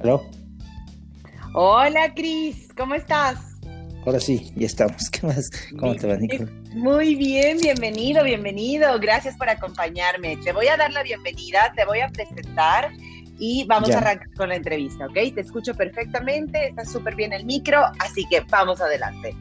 ¿Aló? Hola, Cris, ¿cómo estás? Ahora sí, ya estamos. ¿Qué más? ¿Cómo te va, Nicole? Muy bien, bienvenido, bienvenido. Gracias por acompañarme. Te voy a dar la bienvenida, te voy a presentar y vamos a arrancar con la entrevista, ¿ok? Te escucho perfectamente, está súper bien el micro, así que vamos adelante.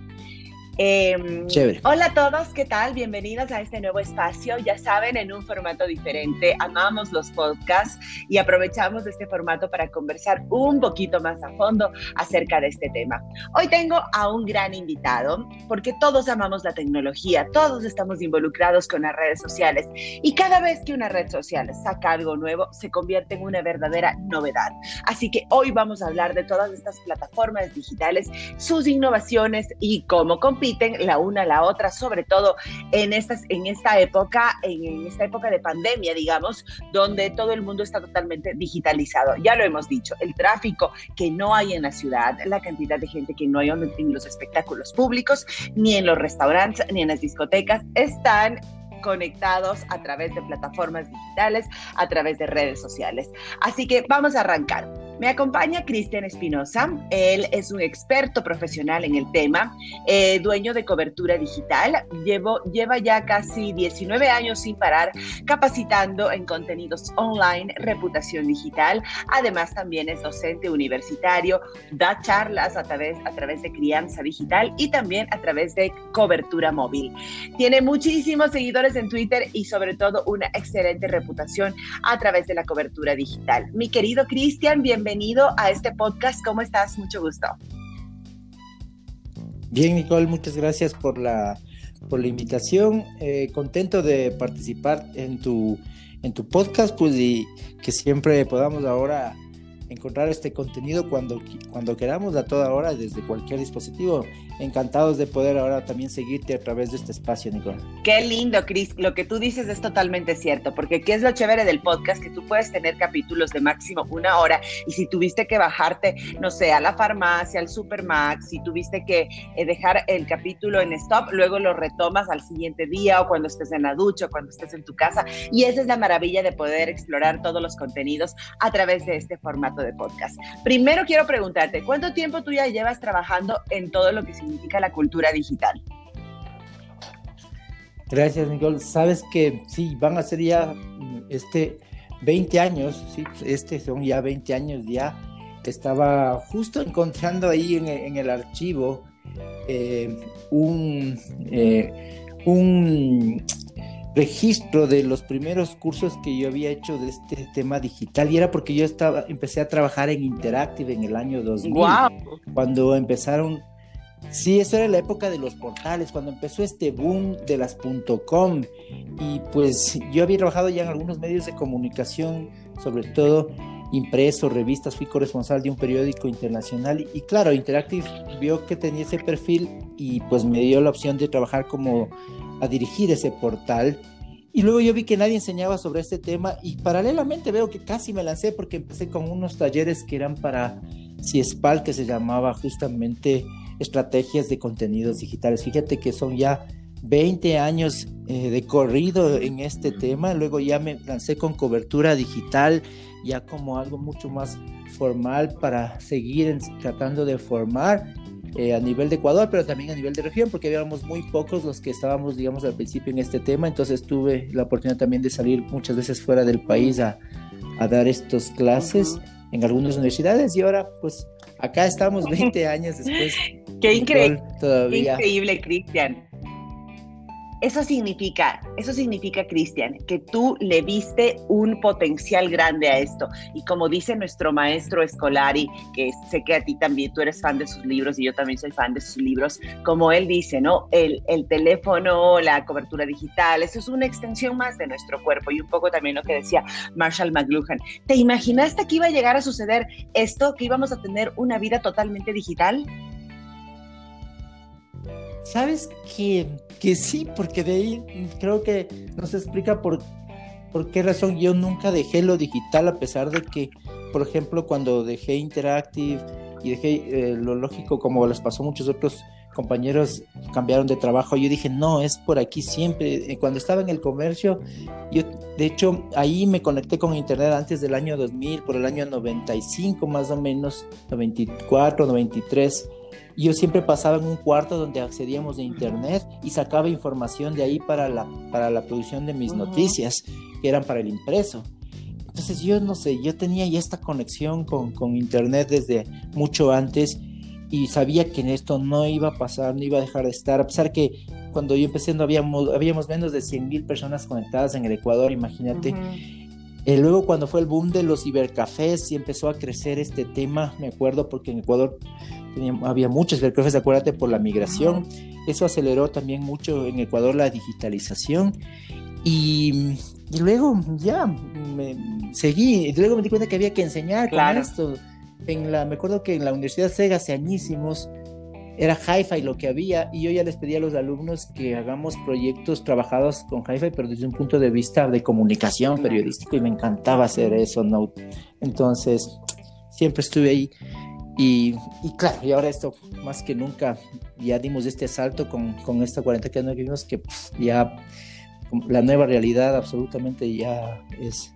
Em, hola a todos, ¿qué tal? Bienvenidos a este nuevo espacio. Ya saben, en un formato diferente, amamos los podcasts y aprovechamos este formato para conversar un poquito más a fondo acerca de este tema. Hoy tengo a un gran invitado porque todos amamos la tecnología, todos estamos involucrados con las redes sociales y cada vez que una red social saca algo nuevo, se convierte en una verdadera novedad. Así que hoy vamos a hablar de todas estas plataformas digitales, sus innovaciones y cómo competir la una a la otra, sobre todo en, estas, en esta época, en, esta época de pandemia, digamos, donde todo el mundo está totalmente digitalizado. Ya lo hemos dicho, el tráfico que no hay en la ciudad, la cantidad de gente que no hay en los espectáculos públicos, ni en los restaurantes, ni en las discotecas, están conectados a través de plataformas digitales, a través de redes sociales. Así que vamos a arrancar. Me acompaña Cristian Espinosa. Él es un experto profesional en el tema, eh, dueño de cobertura digital. Llevo, lleva ya casi 19 años sin parar capacitando en contenidos online, reputación digital. Además, también es docente universitario, da charlas a través, a través de crianza digital y también a través de cobertura móvil. Tiene muchísimos seguidores en Twitter y sobre todo una excelente reputación a través de la cobertura digital. Mi querido Cristian, bienvenido bienvenido a este podcast. ¿Cómo estás? Mucho gusto. Bien, Nicole, muchas gracias por la, por la invitación. Eh, contento de participar en tu, en tu podcast, pues y que siempre podamos ahora encontrar este contenido cuando, cuando queramos a toda hora desde cualquier dispositivo. Encantados de poder ahora también seguirte a través de este espacio, Nicole. Qué lindo, Cris. Lo que tú dices es totalmente cierto, porque ¿qué es lo chévere del podcast? Que tú puedes tener capítulos de máximo una hora y si tuviste que bajarte, no sé, a la farmacia, al Supermax, si tuviste que eh, dejar el capítulo en stop, luego lo retomas al siguiente día o cuando estés en la ducha o cuando estés en tu casa. Y esa es la maravilla de poder explorar todos los contenidos a través de este formato de podcast. Primero quiero preguntarte, ¿cuánto tiempo tú ya llevas trabajando en todo lo que significa la cultura digital? Gracias, Nicole. Sabes que sí, van a ser ya este 20 años, sí, este son ya 20 años ya. Estaba justo encontrando ahí en, el archivo eh, un, eh, un registro de los primeros cursos que yo había hecho de este tema digital y era porque yo estaba empecé a trabajar en Interactive en el año 2000 cuando empezaron Sí, eso era la época de los portales, cuando empezó este boom de las .com. Y pues yo había trabajado ya en algunos medios de comunicación, sobre todo impreso, revistas, fui corresponsal de un periódico internacional y claro, Interactive vio que tenía ese perfil y pues me dio la opción de trabajar como a dirigir ese portal. Y luego yo vi que nadie enseñaba sobre este tema y paralelamente veo que casi me lancé porque empecé con unos talleres que eran para CIESPAL, que se llamaba justamente Estrategias de Contenidos Digitales. Fíjate que son ya 20 años eh, de corrido en este tema. Luego ya me lancé con cobertura digital, ya como algo mucho más formal para seguir tratando de formar eh, a nivel de Ecuador, pero también a nivel de región, porque habíamos muy pocos los que estábamos, digamos, al principio en este tema, entonces tuve la oportunidad también de salir muchas veces fuera del país a, a dar estas clases en algunas universidades y ahora pues acá estamos 20 años después. Qué increíble. Todavía. Qué increíble, Cristian. Eso significa, eso significa, Cristian, que tú le viste un potencial grande a esto. Y como dice nuestro maestro Escolari, que sé que a ti también tú eres fan de sus libros y yo también soy fan de sus libros, como él dice, ¿no? El, el teléfono, la cobertura digital, eso es una extensión más de nuestro cuerpo y un poco también lo que decía Marshall McLuhan. ¿Te imaginaste que iba a llegar a suceder esto, que íbamos a tener una vida totalmente digital? ¿Sabes que, que sí? Porque de ahí creo que nos explica por, por qué razón yo nunca dejé lo digital, a pesar de que, por ejemplo, cuando dejé Interactive y dejé eh, lo lógico, como les pasó a muchos otros compañeros cambiaron de trabajo, yo dije, no, es por aquí siempre. Cuando estaba en el comercio, yo, de hecho, ahí me conecté con Internet antes del año 2000, por el año 95 más o menos, 94, 93. Yo siempre pasaba en un cuarto donde accedíamos de Internet y sacaba información de ahí para la, para la producción de mis noticias, que eran para el impreso. Entonces yo no sé, yo tenía ya esta conexión con, con Internet desde mucho antes y sabía que en esto no iba a pasar, no iba a dejar de estar, a pesar que cuando yo empecé no habíamos, habíamos menos de 100 mil personas conectadas en el Ecuador, imagínate. Eh, luego cuando fue el boom de los cibercafés y empezó a crecer este tema, me acuerdo porque en Ecuador había muchos cibercafés, acuérdate, por la migración. Eso aceleró también mucho en Ecuador la digitalización. Y, y luego ya me seguí, y luego me di cuenta que había que enseñar con esto en la, me acuerdo que en la Universidad Sega hace añísimos era hi-fi lo que había y yo ya les pedí a los alumnos que hagamos proyectos trabajados con hi-fi pero desde un punto de vista de comunicación periodístico y me encantaba hacer eso no entonces siempre estuve ahí y, claro y ahora esto más que nunca ya dimos este salto con, con esta cuarentena que vimos que pues, ya la nueva realidad absolutamente ya es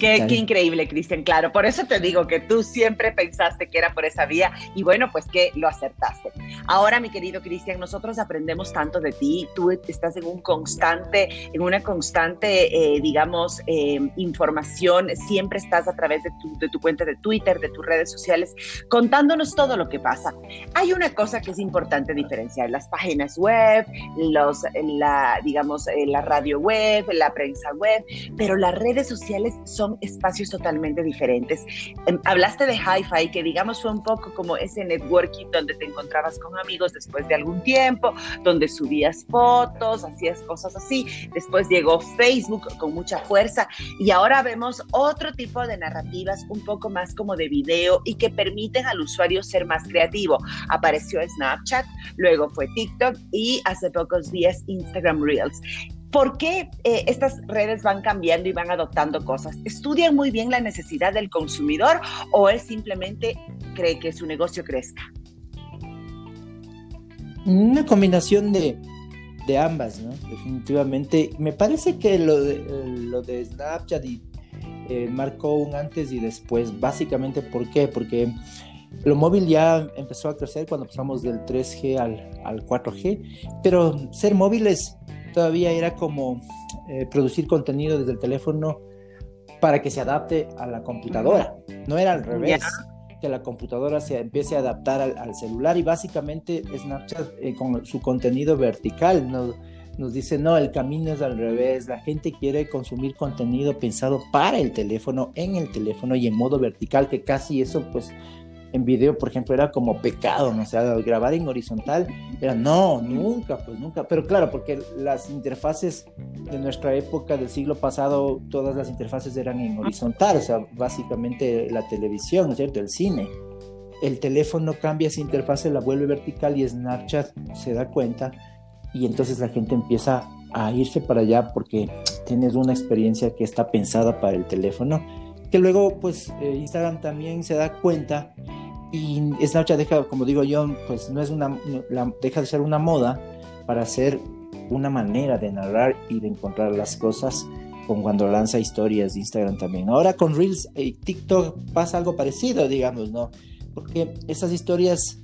Qué, increíble, Cristian, claro. Por eso te digo que tú siempre pensaste que era por esa vía y bueno, pues que lo acertaste. Ahora, mi querido Cristian, nosotros aprendemos tanto de ti. Tú estás en un constante, en una constante, eh, digamos, em, información. Siempre estás a través de tu, de tu cuenta de Twitter, de tus redes sociales, contándonos todo lo que pasa. Hay una cosa que es importante diferenciar: las páginas web, los, la, digamos, eh, la radio web, la prensa web, pero las redes sociales son espacios totalmente diferentes. Em, hablaste de hi-fi, que digamos fue un poco como ese networking donde te encontrabas con amigos después de algún tiempo, donde subías fotos, hacías cosas así. Después llegó Facebook con mucha fuerza y ahora vemos otro tipo de narrativas un poco más como de video y que permiten al usuario ser más creativo. Apareció Snapchat, luego fue TikTok y hace pocos días Instagram Reels. ¿Por qué eh, estas redes van cambiando y van adoptando cosas? ¿Estudian muy bien la necesidad del consumidor o él simplemente cree que su negocio crezca? Una combinación de, ambas, ¿no? Definitivamente. Me parece que lo de, lo de Snapchat eh, marcó un antes y después. Básicamente, ¿por qué? Porque lo móvil ya empezó a crecer cuando pasamos del 3G al, al 4G, pero ser móviles todavía era como eh, producir contenido desde el teléfono para que se adapte a la computadora. No era al revés, que la computadora se empiece a adaptar al, celular y básicamente Snapchat eh, con su contenido vertical nos, nos dice, no, el camino es al revés, la gente quiere consumir contenido pensado para el teléfono, en el teléfono y en modo vertical, que casi eso pues en video, por ejemplo, era como pecado, ¿no? O sea, grabar en horizontal era no, nunca, pues nunca. Pero claro, porque las interfaces de nuestra época del siglo pasado, todas las interfaces eran en horizontal, o sea, básicamente la televisión, ¿no es cierto? El cine. El teléfono cambia esa interfase, la vuelve vertical y Snapchat se da cuenta y entonces la gente empieza a irse para allá porque tienes una experiencia que está pensada para el teléfono que luego pues eh, Instagram también se da cuenta y Snapchat deja, como digo yo, pues no es una, deja de ser una moda para ser una manera de narrar y de encontrar las cosas con cuando lanza historias de Instagram también. Ahora con Reels y TikTok pasa algo parecido, digamos, ¿no? Porque esas historias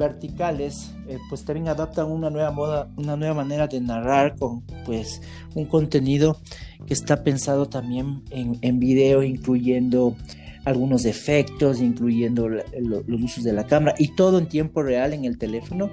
verticales eh, pues también adaptan una nueva moda, una nueva manera de narrar con pues un contenido que está pensado también en, en video, incluyendo algunos efectos, incluyendo los usos de la cámara y todo en tiempo real en el teléfono.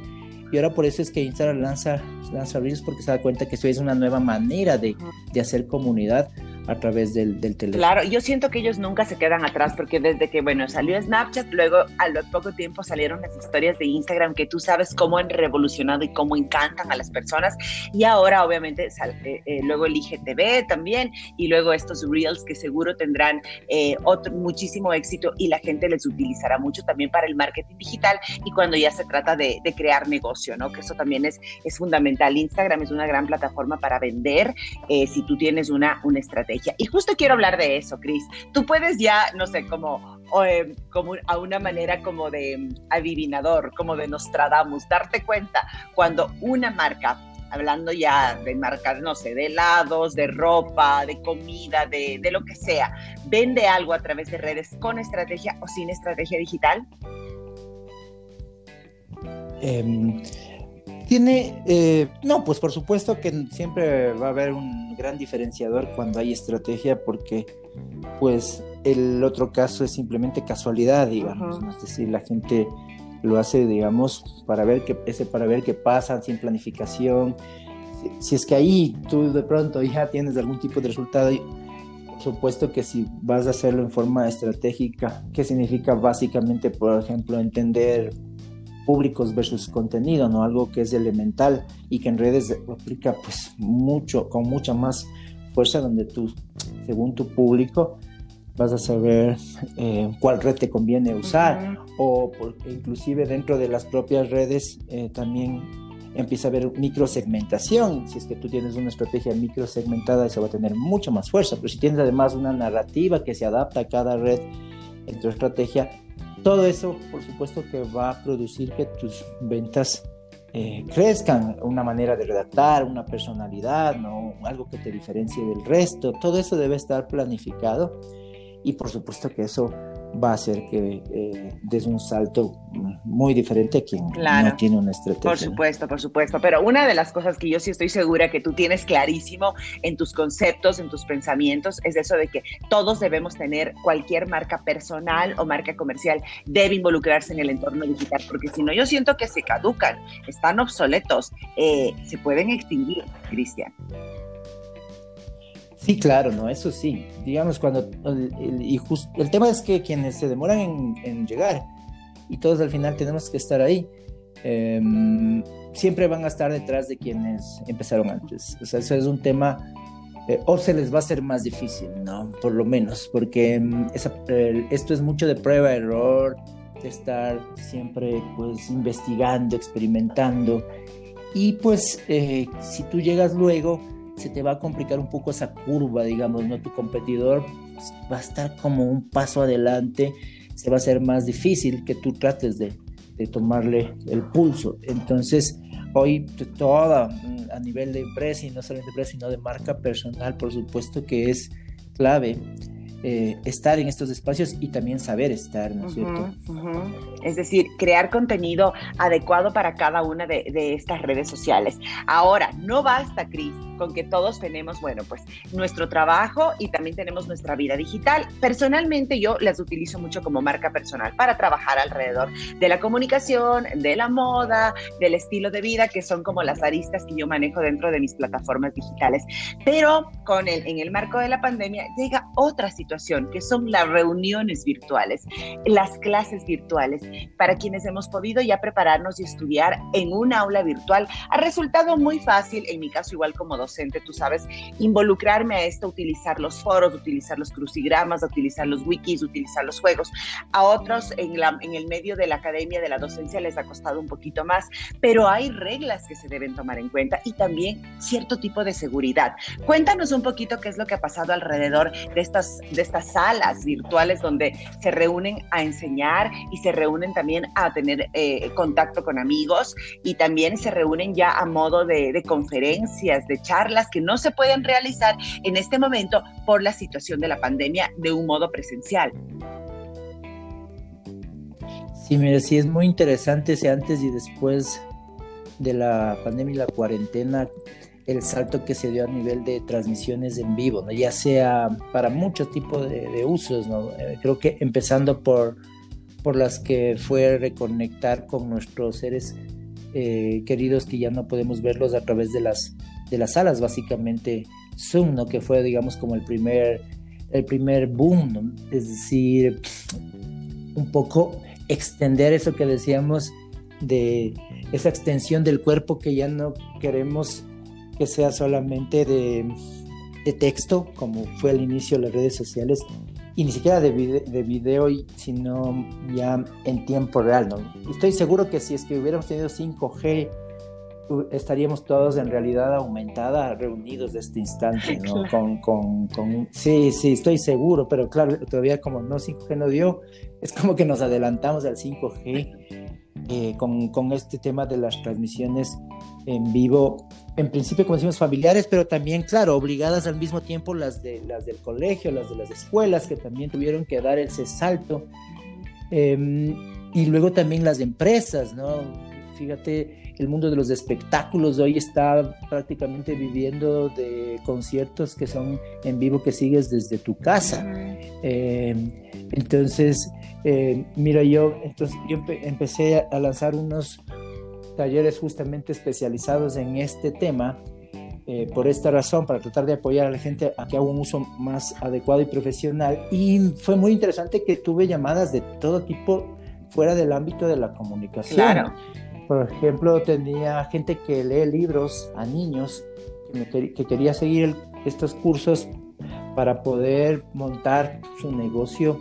Y ahora por eso es que Instagram lanza, lanza Reels porque se da cuenta que esto es una nueva manera de, de hacer comunidad a través del, del, teléfono. Claro, yo siento que ellos nunca se quedan atrás porque desde que, bueno, salió Snapchat, luego a lo poco tiempo salieron las historias de Instagram que tú sabes cómo han revolucionado y cómo encantan a las personas y ahora obviamente eh, eh, luego el IGTV también y luego estos Reels que seguro tendrán eh, otro, muchísimo éxito y la gente les utilizará mucho también para el marketing digital y cuando ya se trata de, de crear negocio, ¿no? Que eso también es, es fundamental. Instagram es una gran plataforma para vender si tú tienes una, una estrategia y justo quiero hablar de eso, Cris. Tú puedes ya, no sé, como eh, como a una manera como de mm, adivinador, como de Nostradamus, darte cuenta cuando una marca hablando ya de marcas, no sé, de helados, de ropa, de comida, de, lo que sea, vende algo a través de redes con estrategia o sin estrategia digital? Em, tiene, eh, no, pues por supuesto que siempre va a haber un gran diferenciador cuando hay estrategia porque pues el otro caso es simplemente casualidad, digamos, es decir, la gente lo hace, digamos, para ver qué, ese para ver qué pasa, sin planificación. Si, es que ahí tú de pronto ya tienes algún tipo de resultado, por supuesto que si vas a hacerlo en forma estratégica, ¿qué significa básicamente, por ejemplo, entender públicos versus contenido, ¿no? Algo que es elemental y que en redes aplica pues mucho, con mucha más fuerza, donde tú, según tu público, vas a saber eh, cuál red te conviene usar o porque inclusive dentro de las propias redes eh, también empieza a haber microsegmentación. Si es que tú tienes una estrategia microsegmentada, eso va a tener mucha más fuerza. Pero si tienes además una narrativa que se adapta a cada red en tu estrategia, todo eso, por supuesto, que va a producir que tus ventas eh, crezcan, una manera de redactar, una personalidad, ¿no? algo que te diferencie del resto. Todo eso debe estar planificado y por supuesto que eso va a hacer que eh, des un salto muy diferente a quien no tiene una estrategia. Por supuesto, por supuesto. Pero una de las cosas que yo sí estoy segura que tú tienes clarísimo en tus conceptos, en tus pensamientos, es eso de que todos debemos tener cualquier marca personal o marca comercial, debe involucrarse en el entorno digital, porque si no, yo siento que se caducan, están obsoletos, eh, se pueden extinguir, Cristian. Sí, claro, no, eso sí. Digamos, cuando. El, y el tema es que quienes se demoran en, llegar y todos al final tenemos que estar ahí, em, siempre van a estar detrás de quienes empezaron antes. O sea, eso es un tema. Eh, o se les va a hacer más difícil, ¿no? Por lo menos, porque em, esto es mucho de prueba, error, de estar siempre pues investigando, experimentando. Y pues eh, si tú llegas luego se te va a complicar un poco esa curva, digamos, ¿no? Tu competidor va a estar como un paso adelante, se va a hacer más difícil que tú trates de, de tomarle el pulso. Entonces, hoy toda mm, a nivel de empresa y no solamente de empresa, sino de marca personal, por supuesto que es clave eh, estar en estos espacios y también saber estar, ¿no es cierto? Es decir, crear contenido adecuado para cada una de, de, estas redes sociales. Ahora, no basta, Cris, con que todos tenemos, bueno, pues nuestro trabajo y también tenemos nuestra vida digital. Personalmente yo las utilizo mucho como marca personal para trabajar alrededor de la comunicación, de la moda, del estilo de vida, que son como las aristas que yo manejo dentro de mis plataformas digitales. Pero con el, en el marco de la pandemia llega otra situación que son las reuniones virtuales, las clases virtuales, para quienes hemos podido ya prepararnos y estudiar en un aula virtual. Ha resultado muy fácil, en mi caso igual como docente, tú sabes, involucrarme a esto, utilizar los foros, utilizar los crucigramas, utilizar los wikis, utilizar los juegos. A otros en, la, en el medio de la academia de la docencia les ha costado un poquito más, pero hay reglas que se deben tomar en cuenta y también cierto tipo de seguridad. Cuéntanos un poquito qué es lo que ha pasado alrededor de estas de estas salas virtuales donde se reúnen a enseñar y se reúnen también a tener eh, contacto con amigos y también se reúnen ya a modo de, de conferencias, de charlas que no se pueden realizar en este momento por la situación de la pandemia de un modo presencial. Sí, mira, sí es muy interesante ese antes y después de la pandemia y la cuarentena, el salto que se dio a nivel de transmisiones en vivo, ya sea para muchos tipos de, usos. Eh, creo que empezando por, por las que fue reconectar con nuestros seres eh, queridos que ya no podemos verlos a través de las, de las salas, básicamente Zoom, ¿no? que fue digamos como el primer, el primer boom, es decir, un poco extender eso que decíamos de esa extensión del cuerpo que ya no queremos que sea solamente de, texto, como fue al inicio de las redes sociales, y ni siquiera de, video, sino ya en tiempo real. ¿no? Estoy seguro que si es que hubiéramos tenido 5G estaríamos todos en realidad aumentada reunidos de este instante, ¿no? Con, con, con, sí, sí, estoy seguro, pero claro, todavía como no 5G no dio, es como que nos adelantamos al 5G eh, con, con, este tema de las transmisiones en vivo, en principio como decimos familiares, pero también, claro, obligadas al mismo tiempo las, de, las del colegio, las de las escuelas, que también tuvieron que dar ese salto, eh, y luego también las empresas, ¿no? Fíjate, el mundo de los espectáculos hoy está prácticamente viviendo de conciertos que son en vivo que sigues desde tu casa. Eh, entonces, eh, mira, yo, entonces, yo empecé a lanzar unos talleres justamente especializados en este tema. Eh, por esta razón, para tratar de apoyar a la gente a que haga un uso más adecuado y profesional. Y fue muy interesante que tuve llamadas de todo tipo fuera del ámbito de la comunicación. Claro. Por ejemplo, tenía gente que lee libros a niños que, quería seguir estos cursos para poder montar su negocio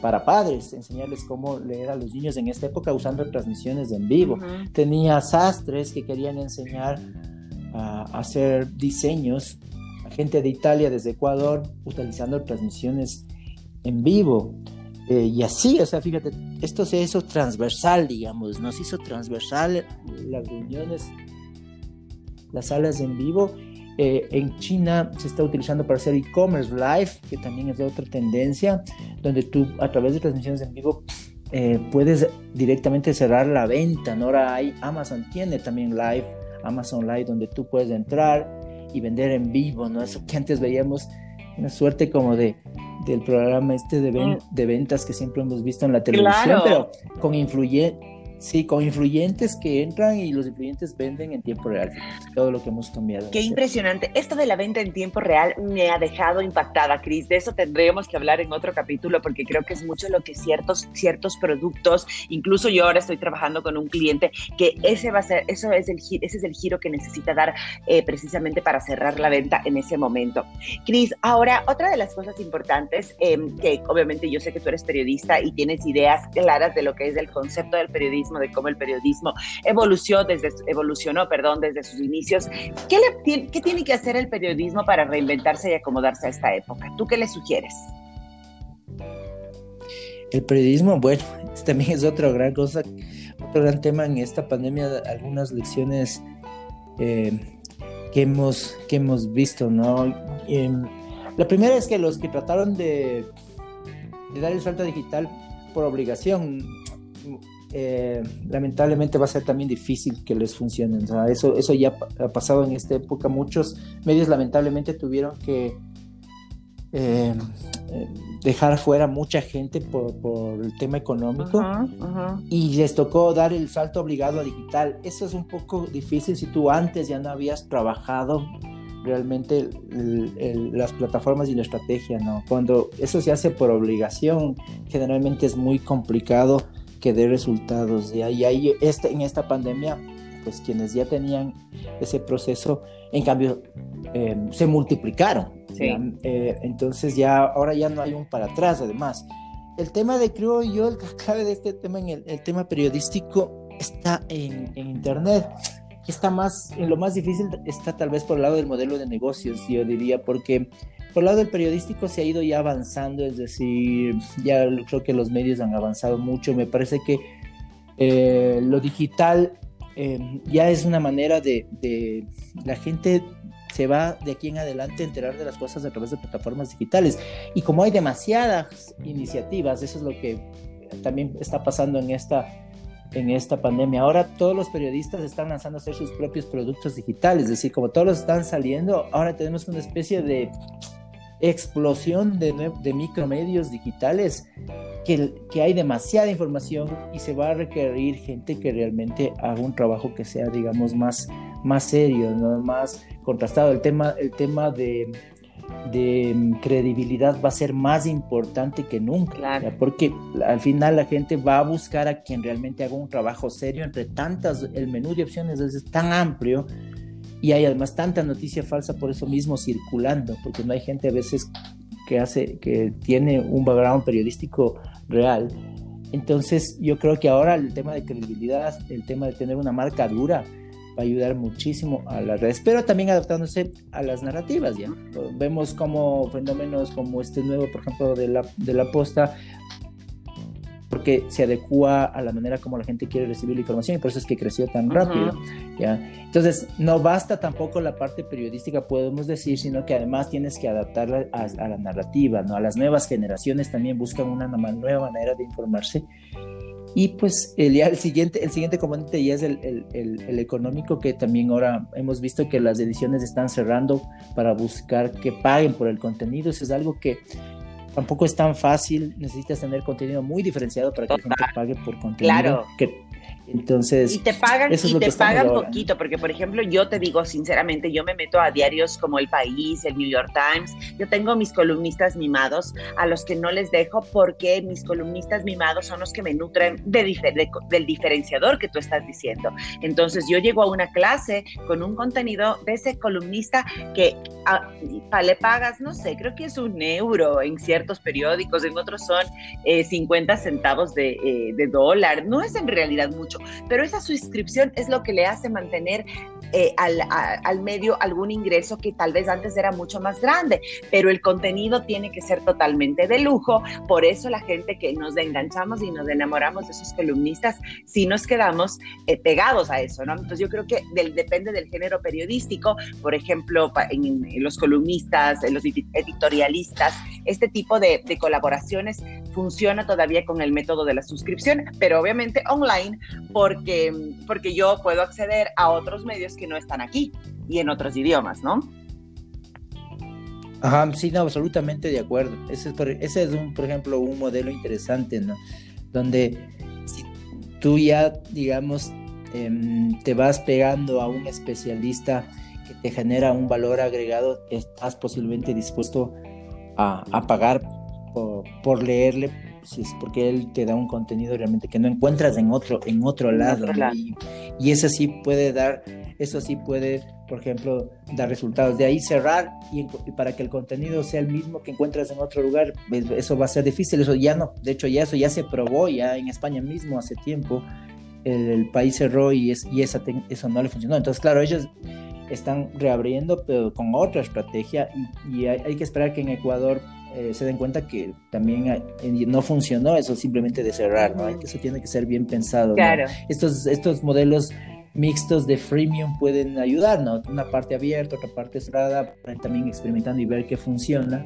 para padres, enseñarles cómo leer a los niños en esta época usando transmisiones en vivo. Tenía sastres que querían enseñar a hacer diseños a gente de Italia desde Ecuador utilizando transmisiones en vivo. Eh, y así, o sea, fíjate, esto se hizo transversal, digamos, nos hizo transversal las reuniones, las salas en vivo. Eh, en China se está utilizando para hacer e-commerce live, que también es otra tendencia, donde tú a través de transmisiones en vivo eh, puedes directamente cerrar la venta. Ahora hay Amazon tiene también live, Amazon Live, donde tú puedes entrar y vender en vivo, ¿no? Eso que antes veíamos una suerte como de del programa este de, mm. de ventas que siempre hemos visto en la televisión, pero con influyente Sí, con influyentes que entran y los influyentes venden en tiempo real. Todo lo que hemos cambiado. Qué impresionante. Esto de la venta en tiempo real me ha dejado impactada, Cris. De eso tendríamos que hablar en otro capítulo porque creo que es mucho lo que ciertos, ciertos productos, incluso yo ahora estoy trabajando con un cliente que ese va a ser, eso es el, ese es el giro que necesita dar eh, precisamente para cerrar la venta en ese momento. Cris, ahora otra de las cosas importantes, em, que obviamente yo sé que tú eres periodista y tienes ideas claras de lo que es el concepto del periodismo de cómo el periodismo evolucionó desde, evolucionó, perdón, desde sus inicios. ¿Qué, ¿Qué tiene que hacer el periodismo para reinventarse y acomodarse a esta época? ¿Tú qué le sugieres? El periodismo, bueno, también es otra gran cosa, otro gran tema en esta pandemia, algunas lecciones eh, que, hemos, que hemos visto, ¿no? Em, la primera es que los que trataron de, de dar el salto digital por obligación eh, lamentablemente va a ser también difícil que les funcione. eso, eso ya ha pasado en esta época. Muchos medios lamentablemente tuvieron que eh, dejar fuera mucha gente por, el tema económico y les tocó dar el salto obligado a digital. Eso es un poco difícil si tú antes ya no habías trabajado realmente las plataformas y la estrategia, ¿no? Cuando eso se hace por obligación, generalmente es muy complicado que dé resultados. Y ahí este, en esta pandemia, pues quienes ya tenían ese proceso, en cambio, em, se multiplicaron. Eh, entonces ya, ahora ya no hay un para atrás, además. El tema de creo yo, el clave de este tema, en el, tema periodístico, está en, en Internet está más, en lo más difícil está tal vez por el lado del modelo de negocios, yo diría, porque por el lado del periodístico se ha ido ya avanzando, es decir, ya creo que los medios han avanzado mucho. Me parece que eh, lo digital em, ya es una manera de, la gente se va de aquí en adelante a enterar de las cosas a través de plataformas digitales. Y como hay demasiadas iniciativas, eso es lo que también está pasando en esta, en esta pandemia. Ahora todos los periodistas están lanzando a hacer sus propios productos digitales, es decir, como todos los están saliendo, ahora tenemos una especie de explosión de, de micromedios digitales que, que, hay demasiada información y se va a requerir gente que realmente haga un trabajo que sea, digamos, más, más serio, ¿no? más contrastado. El tema, el tema de, de credibilidad va a ser más importante que nunca, porque al final la gente va a buscar a quien realmente haga un trabajo serio entre tantas, el menú de opciones es tan amplio y hay además tanta noticia falsa por eso mismo circulando, porque no hay gente a veces que hace, que tiene un background periodístico real. Entonces yo creo que ahora el tema de credibilidad, el tema de tener una marca dura, va a ayudar muchísimo a las redes, pero también adaptándose a las narrativas, ¿ya? Vemos como fenómenos como este nuevo, por ejemplo, de la, de la posta, porque se adecua a la manera como la gente quiere recibir la información y por eso es que creció tan rápido. ¿ya? Entonces, no basta tampoco la parte periodística, podemos decir, sino que además tienes que adaptarla a, la narrativa, ¿no? A las nuevas generaciones también buscan una nueva manera de informarse. Y pues el, el, siguiente, el siguiente componente ya es el, el, el, económico, que también ahora hemos visto que las ediciones están cerrando para buscar que paguen por el contenido. Eso es algo que tampoco es tan fácil, necesitas tener contenido muy diferenciado para que la gente pague por contenido. Claro. Que, entonces, y te pagan, y te pagan poquito, porque por ejemplo, yo te digo sinceramente, yo me meto a diarios como El País, el New York Times, yo tengo mis columnistas mimados a los que no les dejo porque mis columnistas mimados son los que me nutren de, del diferenciador que tú estás diciendo. Entonces, yo llego a una clase con un contenido de ese columnista que le pagas, no sé, creo que es un euro en ciertos periódicos, en otros son 50 eh, centavos de, eh, de dólar, no es en realidad mucho pero esa suscripción es lo que le hace mantener eh, al, medio algún ingreso que tal vez antes era mucho más grande, pero el contenido tiene que ser totalmente de lujo, por eso la gente que nos enganchamos y nos enamoramos de esos columnistas, sí nos quedamos eh, pegados a eso, ¿no? Entonces yo creo que depende del género periodístico, por ejemplo, en, los columnistas, en los editorialistas, este tipo de, colaboraciones funciona todavía con el método de la suscripción, pero obviamente online, porque, porque yo puedo acceder a otros medios que no están aquí y en otros idiomas, ¿no? Ajá, sí, no, absolutamente de acuerdo. Ese es, por, ese es un, por ejemplo, un modelo interesante, ¿no? Donde si tú ya, digamos, em, te vas pegando a un especialista que te genera un valor agregado, estás posiblemente dispuesto a pagar por, por leerle si es porque él te da un contenido realmente que no encuentras en otro, en otro lado. Y, eso sí puede dar, eso sí puede, por ejemplo, dar resultados. De ahí cerrar y, para que el contenido sea el mismo que encuentras en otro lugar, eso va a ser difícil. Eso ya no, de hecho ya eso ya se probó ya en España mismo hace tiempo. El, país cerró y, es, y esa eso no le funcionó. Entonces, claro, ellos están reabriendo, pero con otra estrategia y, hay, que esperar que en Ecuador eh, se den cuenta que también eh, no funcionó eso simplemente de cerrar, ¿no? Eso tiene que ser bien pensado. Claro. Estos, estos modelos mixtos de freemium pueden ayudar, ¿no? Una parte abierta, otra parte cerrada, también experimentando y ver qué funciona,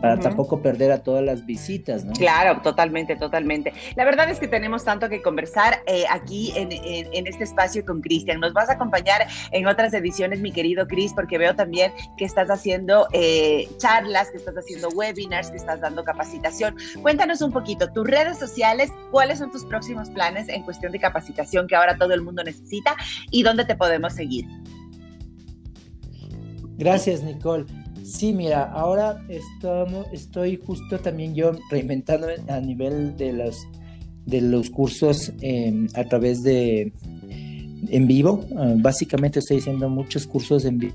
para tampoco perder a todas las visitas, ¿no? Claro, totalmente, totalmente. La verdad es que tenemos tanto que conversar eh, aquí en, en, este espacio con Cristian. Nos vas a acompañar en otras ediciones, mi querido Cris, porque veo también que estás haciendo eh, charlas, que estás haciendo webinars, que estás dando capacitación. Cuéntanos un poquito, tus redes sociales, cuáles son tus próximos planes en cuestión de capacitación que ahora todo el mundo necesita y dónde te podemos seguir. Gracias, Nicole. Sí, mira, ahora estamos, estoy justo también yo reinventando a nivel de los, de los cursos em, a través de en vivo. Ah, básicamente estoy haciendo muchos cursos en vivo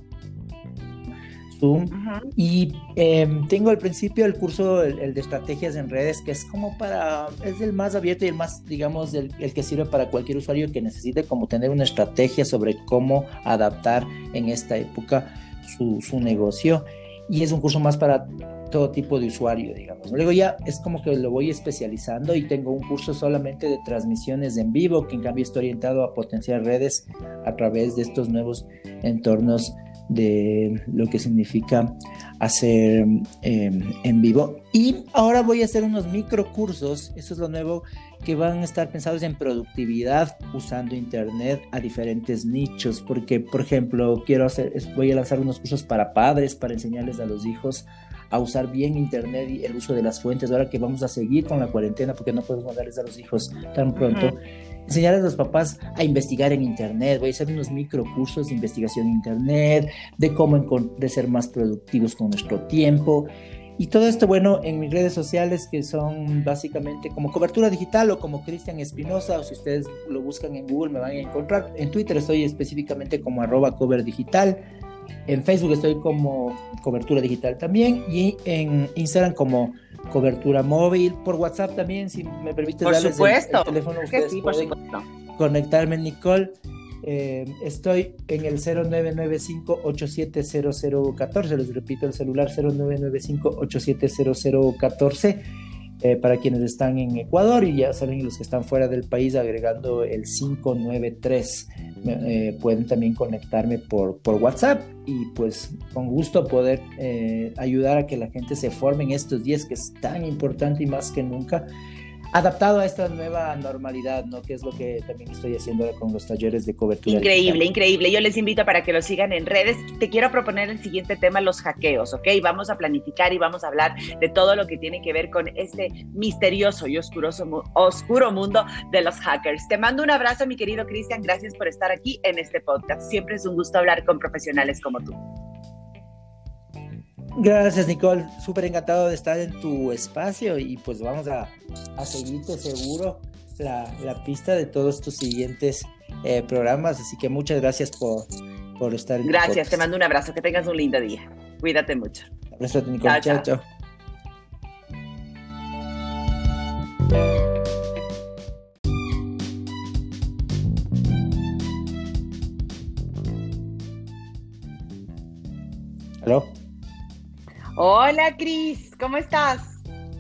y em, tengo al principio el curso, el, de estrategias en redes, que es como para, es el más abierto y el más, digamos, el, el, que sirve para cualquier usuario que necesite como tener una estrategia sobre cómo adaptar en esta época su, su negocio. Y es un curso más para todo tipo de usuario, digamos. Luego ya es como que lo voy especializando y tengo un curso solamente de transmisiones en vivo, que en cambio está orientado a potenciar redes a través de estos nuevos entornos de lo que significa hacer em, en vivo. Y ahora voy a hacer unos microcursos, eso es lo nuevo, que van a estar pensados en productividad usando Internet a diferentes nichos, porque, por ejemplo, quiero hacer, voy a lanzar unos cursos para padres, para enseñarles a los hijos a usar bien Internet y el uso de las fuentes, ahora que vamos a seguir con la cuarentena, porque no podemos mandarles a los hijos tan pronto enseñar a los papás a investigar en Internet, voy a hacer unos microcursos de investigación en Internet, de cómo de ser más productivos con nuestro tiempo. Y todo esto, bueno, en mis redes sociales que son básicamente como cobertura digital o como Cristian Espinosa, o si ustedes lo buscan en Google me van a encontrar. En Twitter estoy específicamente como arroba cover digital. En Facebook estoy como cobertura digital también. Y en Instagram como cobertura móvil, por WhatsApp también, si me permite por supuesto. el, teléfono, ustedes sí, por supuesto. conectarme, Nicole. Eh, estoy en el 0995-870014, les repito el celular 0995-870014 eh, para quienes están en Ecuador y ya saben los que están fuera del país agregando el 593. Eh, pueden también conectarme por, por WhatsApp y pues con gusto poder ayudar a que la gente se forme en estos días que es tan importante y más que nunca adaptado a esta nueva normalidad, ¿no? Que es lo que también estoy haciendo con los talleres de cobertura. Increíble, increíble. Yo les invito para que lo sigan en redes. Te quiero proponer el siguiente tema, los hackeos, ¿ok? Vamos a planificar y vamos a hablar de todo lo que tiene que ver con este misterioso y oscuroso, oscuro mundo de los hackers. Te mando un abrazo, mi querido Cristian. Gracias por estar aquí en este podcast. Siempre es un gusto hablar con profesionales como tú. Gracias, Nicole. Súper encantado de estar en tu espacio y pues vamos a, seguirte seguro la, pista de todos tus siguientes eh, programas. Así que muchas gracias por, por estar. Gracias, te mando un abrazo. Que tengas un lindo día. Cuídate mucho. Abrazo, Nicole. chao. chao. ¿Aló? Hola, Cris, ¿cómo estás?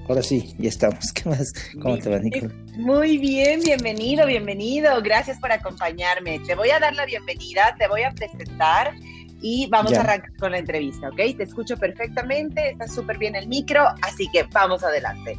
Ahora sí, ya estamos. ¿Qué más? ¿Cómo te va, Nicole? Muy bien, bienvenido, bienvenido. Gracias por acompañarme. Te voy a dar la bienvenida, te voy a presentar y vamos a arrancar con la entrevista, ¿ok? Te escucho perfectamente, está súper bien el micro, así que vamos adelante.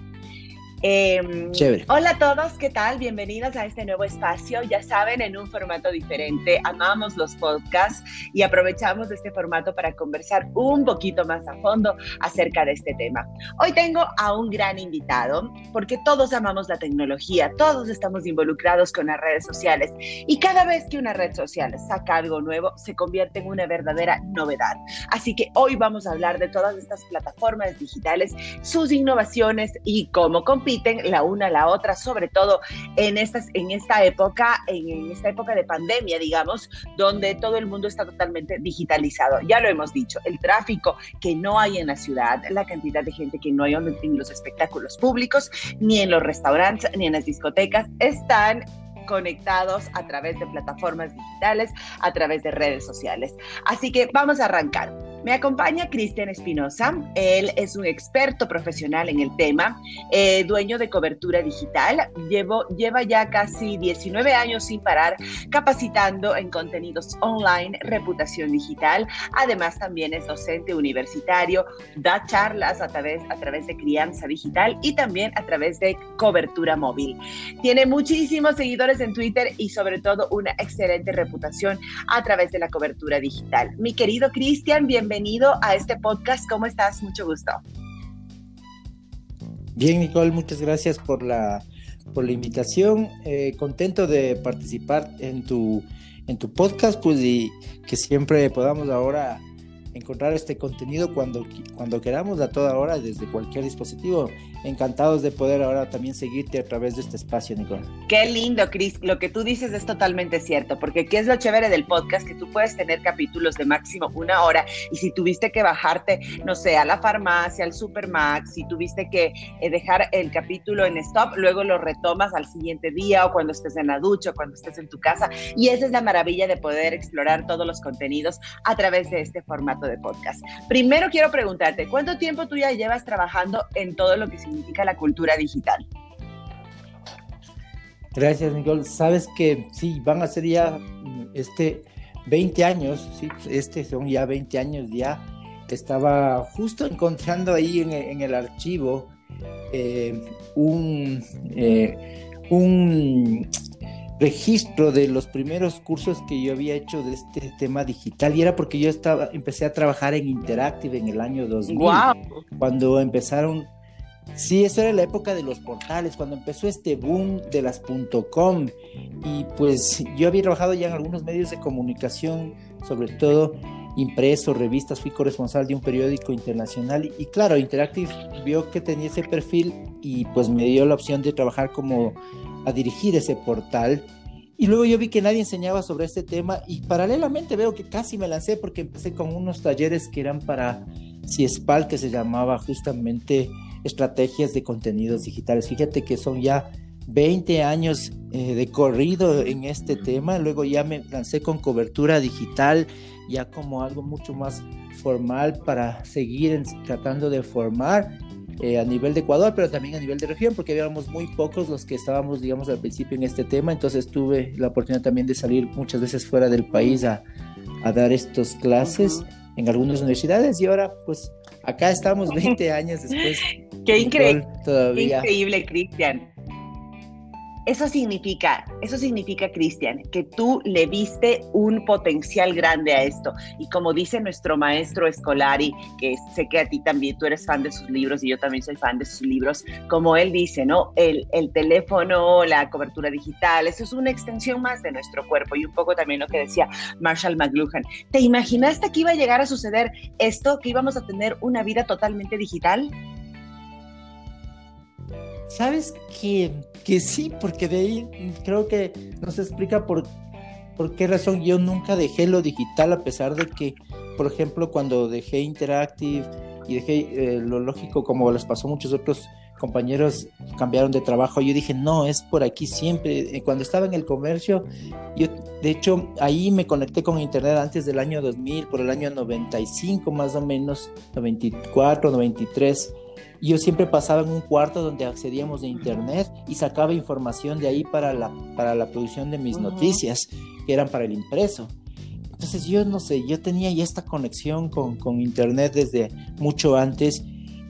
Em, hola a todos, ¿qué tal? Bienvenidos a este nuevo espacio. Ya saben, en un formato diferente, amamos los podcasts y aprovechamos este formato para conversar un poquito más a fondo acerca de este tema. Hoy tengo a un gran invitado porque todos amamos la tecnología, todos estamos involucrados con las redes sociales y cada vez que una red social saca algo nuevo se convierte en una verdadera novedad. Así que hoy vamos a hablar de todas estas plataformas digitales, sus innovaciones y cómo competir la una a la otra, sobre todo en, estas, en esta época, en, esta época de pandemia, digamos, donde todo el mundo está totalmente digitalizado. Ya lo hemos dicho, el tráfico que no hay en la ciudad, la cantidad de gente que no hay en los espectáculos públicos, ni en los restaurantes, ni en las discotecas, están conectados a través de plataformas digitales, a través de redes sociales. Así que vamos a arrancar. Me acompaña Cristian Espinosa. Él es un experto profesional en el tema, eh, dueño de cobertura digital. Llevo, lleva ya casi 19 años sin parar capacitando en contenidos online, reputación digital. Además, también es docente universitario, da charlas a través, a través de crianza digital y también a través de cobertura móvil. Tiene muchísimos seguidores en Twitter y sobre todo una excelente reputación a través de la cobertura digital. Mi querido Cristian, bienvenido a este podcast. ¿Cómo estás? Mucho gusto. Bien, Nicole, muchas gracias por la, por la invitación. Eh, contento de participar en tu, en tu podcast, pues y que siempre podamos ahora encontrar este contenido cuando, cuando queramos, a toda hora, desde cualquier dispositivo encantados de poder ahora también seguirte a través de este espacio, Nicole. Qué lindo, Cris. Lo que tú dices es totalmente cierto, porque ¿qué es lo chévere del podcast? Que tú puedes tener capítulos de máximo una hora y si tuviste que bajarte, no sé, a la farmacia, al Supermax, si tuviste que eh, dejar el capítulo en stop, luego lo retomas al siguiente día o cuando estés en la ducha o cuando estés en tu casa. Y esa es la maravilla de poder explorar todos los contenidos a través de este formato de podcast. Primero quiero preguntarte, ¿cuánto tiempo tú ya llevas trabajando en todo lo que significa la cultura digital. Gracias, Nicole. Sabes que sí, van a ser ya este 20 años, sí, este son ya 20 años ya. Estaba justo encontrando ahí en, el archivo eh, un, eh, un registro de los primeros cursos que yo había hecho de este tema digital y era porque yo estaba empecé a trabajar en Interactive en el año 2000 cuando empezaron Sí, eso era la época de los portales, cuando empezó este boom de las .com y pues yo había trabajado ya en algunos medios de comunicación, sobre todo impreso, revistas, fui corresponsal de un periódico internacional y, claro, Interactive vio que tenía ese perfil y pues me dio la opción de trabajar como a dirigir ese portal. Y luego yo vi que nadie enseñaba sobre este tema y paralelamente veo que casi me lancé porque empecé con unos talleres que eran para CIESPAL, que se llamaba justamente estrategias de contenidos digitales. Fíjate que son ya 20 años eh, de corrido en este tema, luego ya me lancé con cobertura digital, ya como algo mucho más formal para seguir tratando de formar eh, a nivel de Ecuador, pero también a nivel de región, porque habíamos muy pocos los que estábamos, digamos, al principio en este tema, entonces tuve la oportunidad también de salir muchas veces fuera del país a, a dar estas clases en algunas universidades y ahora pues acá estamos 20 años después. Qué increíble. Todavía. Qué increíble, Cristian. Eso significa, eso significa, Cristian, que tú le viste un potencial grande a esto. Y como dice nuestro maestro Escolari, que sé que a ti también tú eres fan de sus libros y yo también soy fan de sus libros, como él dice, ¿no? El, el teléfono, la cobertura digital, eso es una extensión más de nuestro cuerpo y un poco también lo que decía Marshall McLuhan. ¿Te imaginaste que iba a llegar a suceder esto, que íbamos a tener una vida totalmente digital? Sabes que, que sí, porque de ahí creo que nos explica por, por qué razón yo nunca dejé lo digital, a pesar de que, por ejemplo, cuando dejé Interactive y dejé eh, lo lógico, como les pasó a muchos otros compañeros cambiaron de trabajo, yo dije, no, es por aquí siempre. Cuando estaba en el comercio, yo, de hecho, ahí me conecté con Internet antes del año 2000, por el año 95 más o menos, 94, 93 yo siempre pasaba en un cuarto donde accedíamos de internet y sacaba información de ahí para la, para la producción de mis noticias, que eran para el impreso. Entonces yo no sé, yo tenía ya esta conexión con, con internet desde mucho antes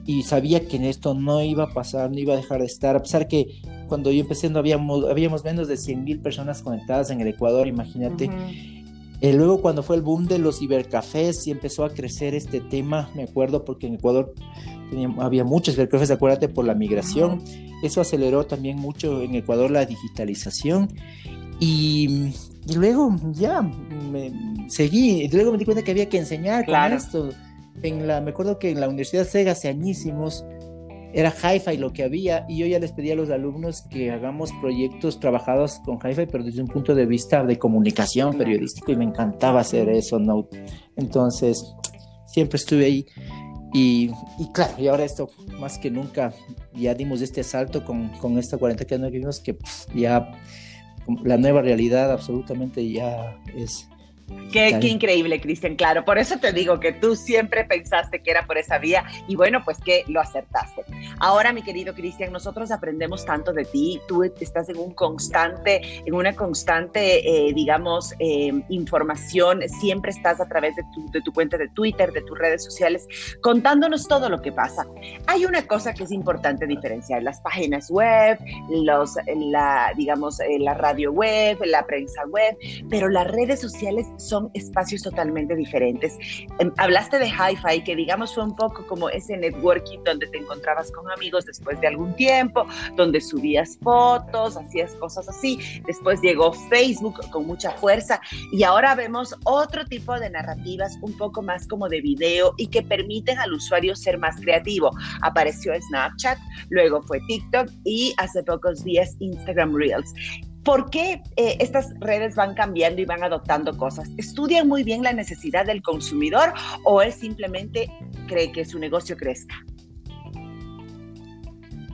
y sabía que en esto no iba a pasar, no iba a dejar de estar, a pesar que cuando yo empecé no habíamos, habíamos menos de 100 mil personas conectadas en el Ecuador, imagínate. Eh, luego cuando fue el boom de los cibercafés y empezó a crecer este tema, me acuerdo porque en Ecuador había muchos cibercafés, acuérdate, por la migración. Eso aceleró también mucho en Ecuador la digitalización. Y, luego ya me seguí, y luego me di cuenta que había que enseñar con esto. En la, me acuerdo que en la Universidad SEGA hace añísimos era hi-fi lo que había y yo ya les pedí a los alumnos que hagamos proyectos trabajados con hi-fi pero desde un punto de vista de comunicación periodístico y me encantaba hacer eso no entonces siempre estuve ahí y, claro y ahora esto más que nunca ya dimos este salto con, con esta cuarentena que vimos que ya la nueva realidad absolutamente ya es Qué, increíble, Cristian, claro. Por eso te digo que tú siempre pensaste que era por esa vía y bueno, pues que lo acertaste. Ahora, mi querido Cristian, nosotros aprendemos tanto de ti. Tú estás en un constante, en una constante, eh, digamos, eh, información. Siempre estás a través de tu, de tu cuenta de Twitter, de tus redes sociales, contándonos todo lo que pasa. Hay una cosa que es importante diferenciar: las páginas web, los, la, digamos, eh, la radio web, la prensa web, pero las redes sociales son espacios totalmente diferentes. Em, hablaste de hi-fi, que digamos fue un poco como ese networking donde te encontrabas con amigos después de algún tiempo, donde subías fotos, hacías cosas así. Después llegó Facebook con mucha fuerza y ahora vemos otro tipo de narrativas un poco más como de video y que permiten al usuario ser más creativo. Apareció Snapchat, luego fue TikTok y hace pocos días Instagram Reels. ¿Por qué eh, estas redes van cambiando y van adoptando cosas? ¿Estudian muy bien la necesidad del consumidor o él simplemente cree que su negocio crezca?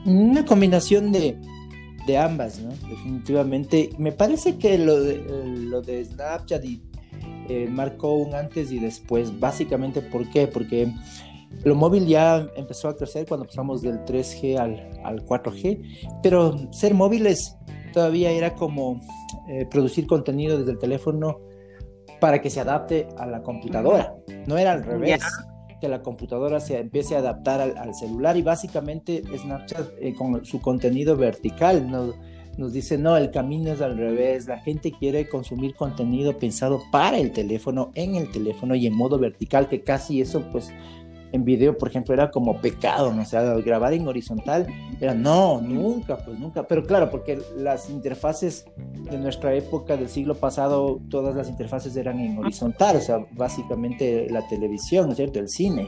Una combinación de, ambas, ¿no? Definitivamente. Me parece que lo de, lo de Snapchat eh, marcó un antes y después. Básicamente, ¿por qué? Porque lo móvil ya empezó a crecer cuando pasamos del 3G al, al 4G, pero ser móviles todavía era como eh, producir contenido desde el teléfono para que se adapte a la computadora. No era al revés, que la computadora se empiece a adaptar al, celular y básicamente Snapchat eh, con su contenido vertical nos, nos dice, no, el camino es al revés, la gente quiere consumir contenido pensado para el teléfono, en el teléfono y en modo vertical, que casi eso pues en video, por ejemplo, era como pecado, ¿no? O sea, grabar en horizontal era no, nunca, pues nunca. Pero claro, porque las interfaces de nuestra época del siglo pasado, todas las interfaces eran en horizontal, o sea, básicamente la televisión, ¿no es cierto? El cine.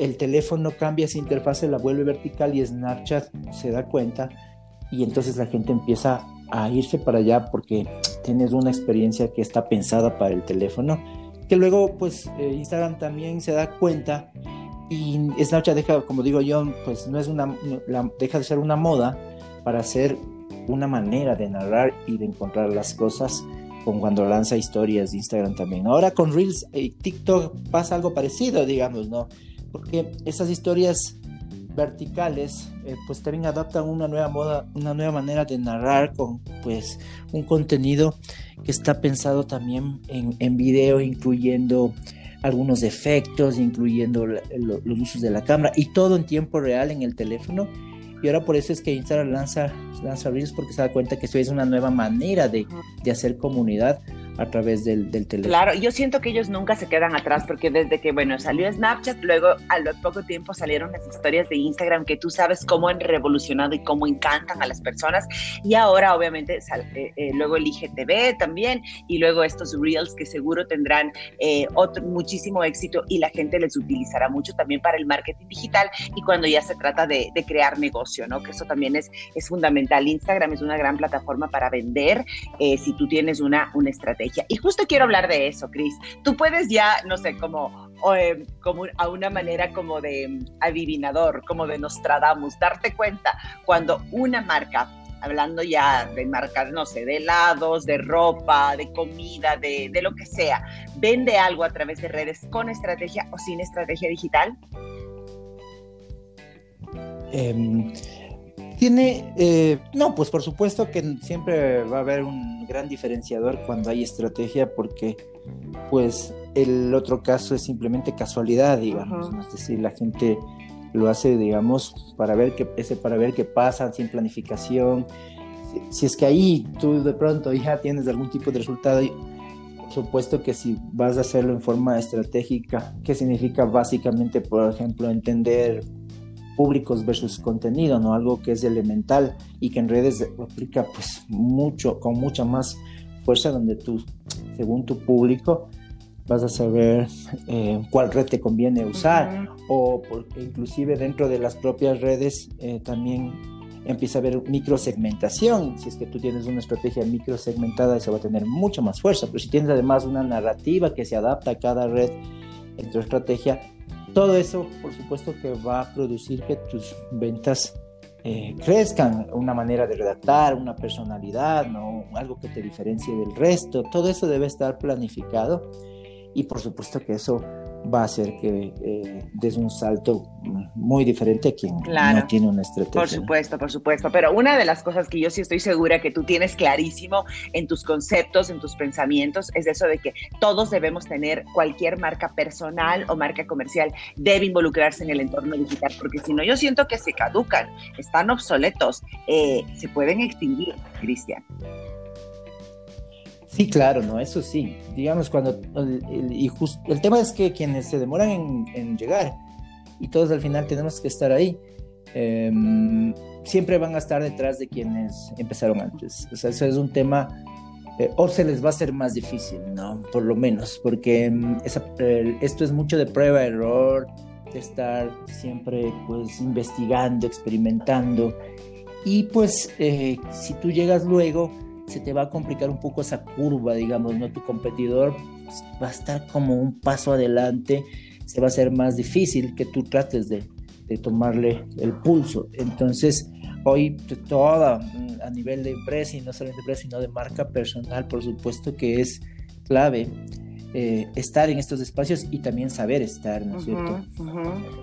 El teléfono cambia esa interfase, la vuelve vertical y Snapchat se da cuenta y entonces la gente empieza a irse para allá porque tienes una experiencia que está pensada para el teléfono que luego pues eh, Instagram también se da cuenta y Snapchat deja, como digo yo, pues no es una, deja de ser una moda para ser una manera de narrar y de encontrar las cosas con cuando lanza historias de Instagram también. Ahora con Reels y TikTok pasa algo parecido, digamos, ¿no? Porque esas historias verticales eh, pues también adaptan una nueva moda, una nueva manera de narrar con pues un contenido que está pensado también en, en video, incluyendo algunos efectos, incluyendo los usos de la cámara y todo en tiempo real en el teléfono. Y ahora por eso es que Instagram lanza, lanza Reels porque se da cuenta que eso es una nueva manera de, de hacer comunidad a través del, del, teléfono. Claro, yo siento que ellos nunca se quedan atrás porque desde que, bueno, salió Snapchat, luego a lo poco tiempo salieron las historias de Instagram que tú sabes cómo han revolucionado y cómo encantan a las personas y ahora obviamente eh, eh, luego el IGTV también y luego estos Reels que seguro tendrán eh, otro, muchísimo éxito y la gente les utilizará mucho también para el marketing digital y cuando ya se trata de, de crear negocio, ¿no? Que eso también es, es fundamental. Instagram es una gran plataforma para vender si tú tienes una, una estrategia y justo quiero hablar de eso, Cris. Tú puedes ya, no sé, como, em, como a una manera como de em, adivinador, como de Nostradamus, darte cuenta cuando una marca hablando ya de marcas, no sé, de helados, de ropa, de comida, de, lo que sea, vende algo a través de redes con estrategia o sin estrategia digital? Eh, tiene, eh, no, pues por supuesto que siempre va a haber un gran diferenciador cuando hay estrategia porque pues el otro caso es simplemente casualidad, digamos, es decir, la gente lo hace, digamos, para ver qué, ese para ver qué pasa, sin planificación. Si, si, es que ahí tú de pronto ya tienes algún tipo de resultado, por supuesto que si vas a hacerlo en forma estratégica, ¿qué significa básicamente, por ejemplo, entender públicos versus contenido, ¿no? Algo que es elemental y que en redes aplica pues mucho, con mucha más fuerza, donde tú, según tu público, vas a saber eh, cuál red te conviene usar o porque inclusive dentro de las propias redes eh, también empieza a haber microsegmentación. Si es que tú tienes una estrategia microsegmentada, eso va a tener mucha más fuerza. Pero si tienes además una narrativa que se adapta a cada red en tu estrategia, todo eso, por supuesto, que va a producir que tus ventas eh, crezcan, una manera de redactar, una personalidad, ¿no? algo que te diferencie del resto. Todo eso debe estar planificado y por supuesto que eso va a hacer que eh, des un salto muy diferente a quien no tiene una estrategia. Por supuesto, por supuesto. Pero una de las cosas que yo sí estoy segura que tú tienes clarísimo en tus conceptos, en tus pensamientos, es eso de que todos debemos tener cualquier marca personal o marca comercial, debe involucrarse en el entorno digital, porque si no, yo siento que se caducan, están obsoletos, eh, se pueden extinguir, Cristian. Sí, claro, no, eso sí. Digamos, cuando. El, y el tema es que quienes se demoran en, llegar, y todos al final tenemos que estar ahí, em, siempre van a estar detrás de quienes empezaron antes. O sea, eso es un tema. Eh, o se les va a hacer más difícil, ¿no? Por lo menos, porque em, esto es mucho de prueba, error, de estar siempre, pues, investigando, experimentando. Y pues, eh, si tú llegas luego se te va a complicar un poco esa curva, digamos, ¿no? Tu competidor pues, va a estar como un paso adelante, se va a hacer más difícil que tú trates de, de tomarle el pulso. Entonces, hoy toda a nivel de empresa y no solamente de empresa, sino de marca personal, por supuesto que es clave eh, estar en estos espacios y también saber estar, ¿no es cierto?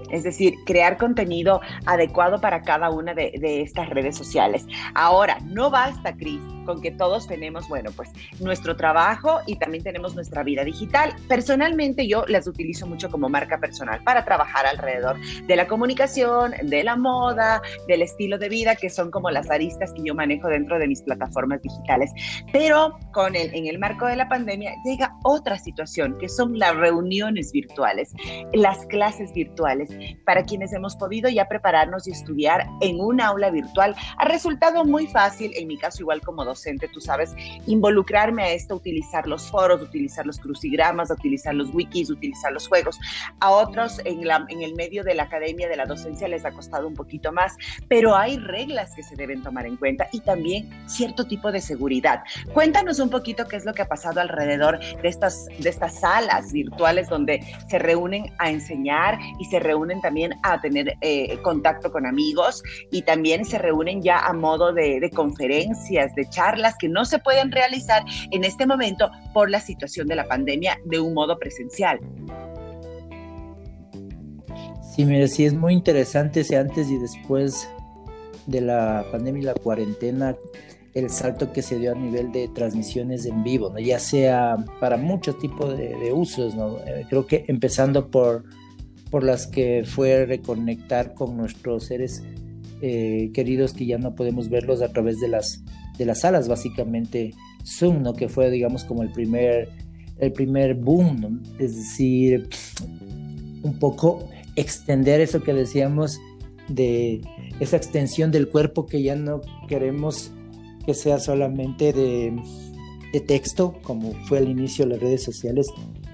Es decir, crear contenido adecuado para cada una de, de, estas redes sociales. Ahora, no basta, Cris, con que todos tenemos, bueno, pues nuestro trabajo y también tenemos nuestra vida digital. Personalmente yo las utilizo mucho como marca personal para trabajar alrededor de la comunicación, de la moda, del estilo de vida, que son como las aristas que yo manejo dentro de mis plataformas digitales. Pero con el, en el marco de la pandemia llega otra situación, que son las reuniones virtuales, las clases virtuales, para quienes hemos podido ya prepararnos y estudiar en un aula virtual. Ha resultado muy fácil, en mi caso igual como docente, docente, tú sabes, involucrarme a esto, utilizar los foros, utilizar los crucigramas, utilizar los wikis, utilizar los juegos. A otros en, la, en el medio de la academia de la docencia les ha costado un poquito más, pero hay reglas que se deben tomar en cuenta y también cierto tipo de seguridad. Cuéntanos un poquito qué es lo que ha pasado alrededor de estas, de estas salas virtuales donde se reúnen a enseñar y se reúnen también a tener eh, contacto con amigos y también se reúnen ya a modo de, de conferencias, de charlas que no se pueden realizar en este momento por la situación de la pandemia de un modo presencial. Sí, mira, sí es muy interesante ese antes y después de la pandemia y la cuarentena, el salto que se dio a nivel de transmisiones en vivo, ¿no? ya sea para muchos tipos de, usos, ¿no? Eh, creo que empezando por, por las que fue reconectar con nuestros seres eh, queridos que ya no podemos verlos a través de las, de las salas, básicamente Zoom, ¿no? que fue digamos como el primer, el primer boom, es decir, un poco extender eso que decíamos de esa extensión del cuerpo que ya no queremos que sea solamente de, texto, como fue al inicio de las redes sociales,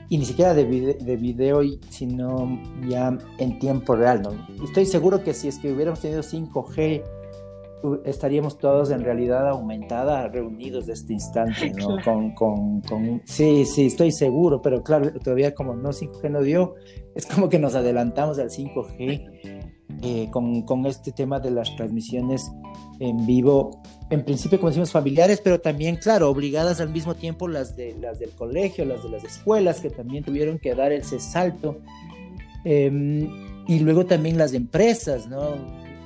y ni siquiera de, video, sino ya en tiempo real. ¿no? Estoy seguro que si es que hubiéramos tenido 5G, estaríamos todos en realidad aumentada reunidos de este instante, ¿no? Con, con, con, sí, sí, estoy seguro, pero claro, todavía como no 5G no dio, es como que nos adelantamos al 5G eh, con, con, este tema de las transmisiones en vivo, en principio como decimos familiares, pero también, claro, obligadas al mismo tiempo las, de, las del colegio, las de las escuelas, que también tuvieron que dar ese salto, em, y luego también las empresas, ¿no?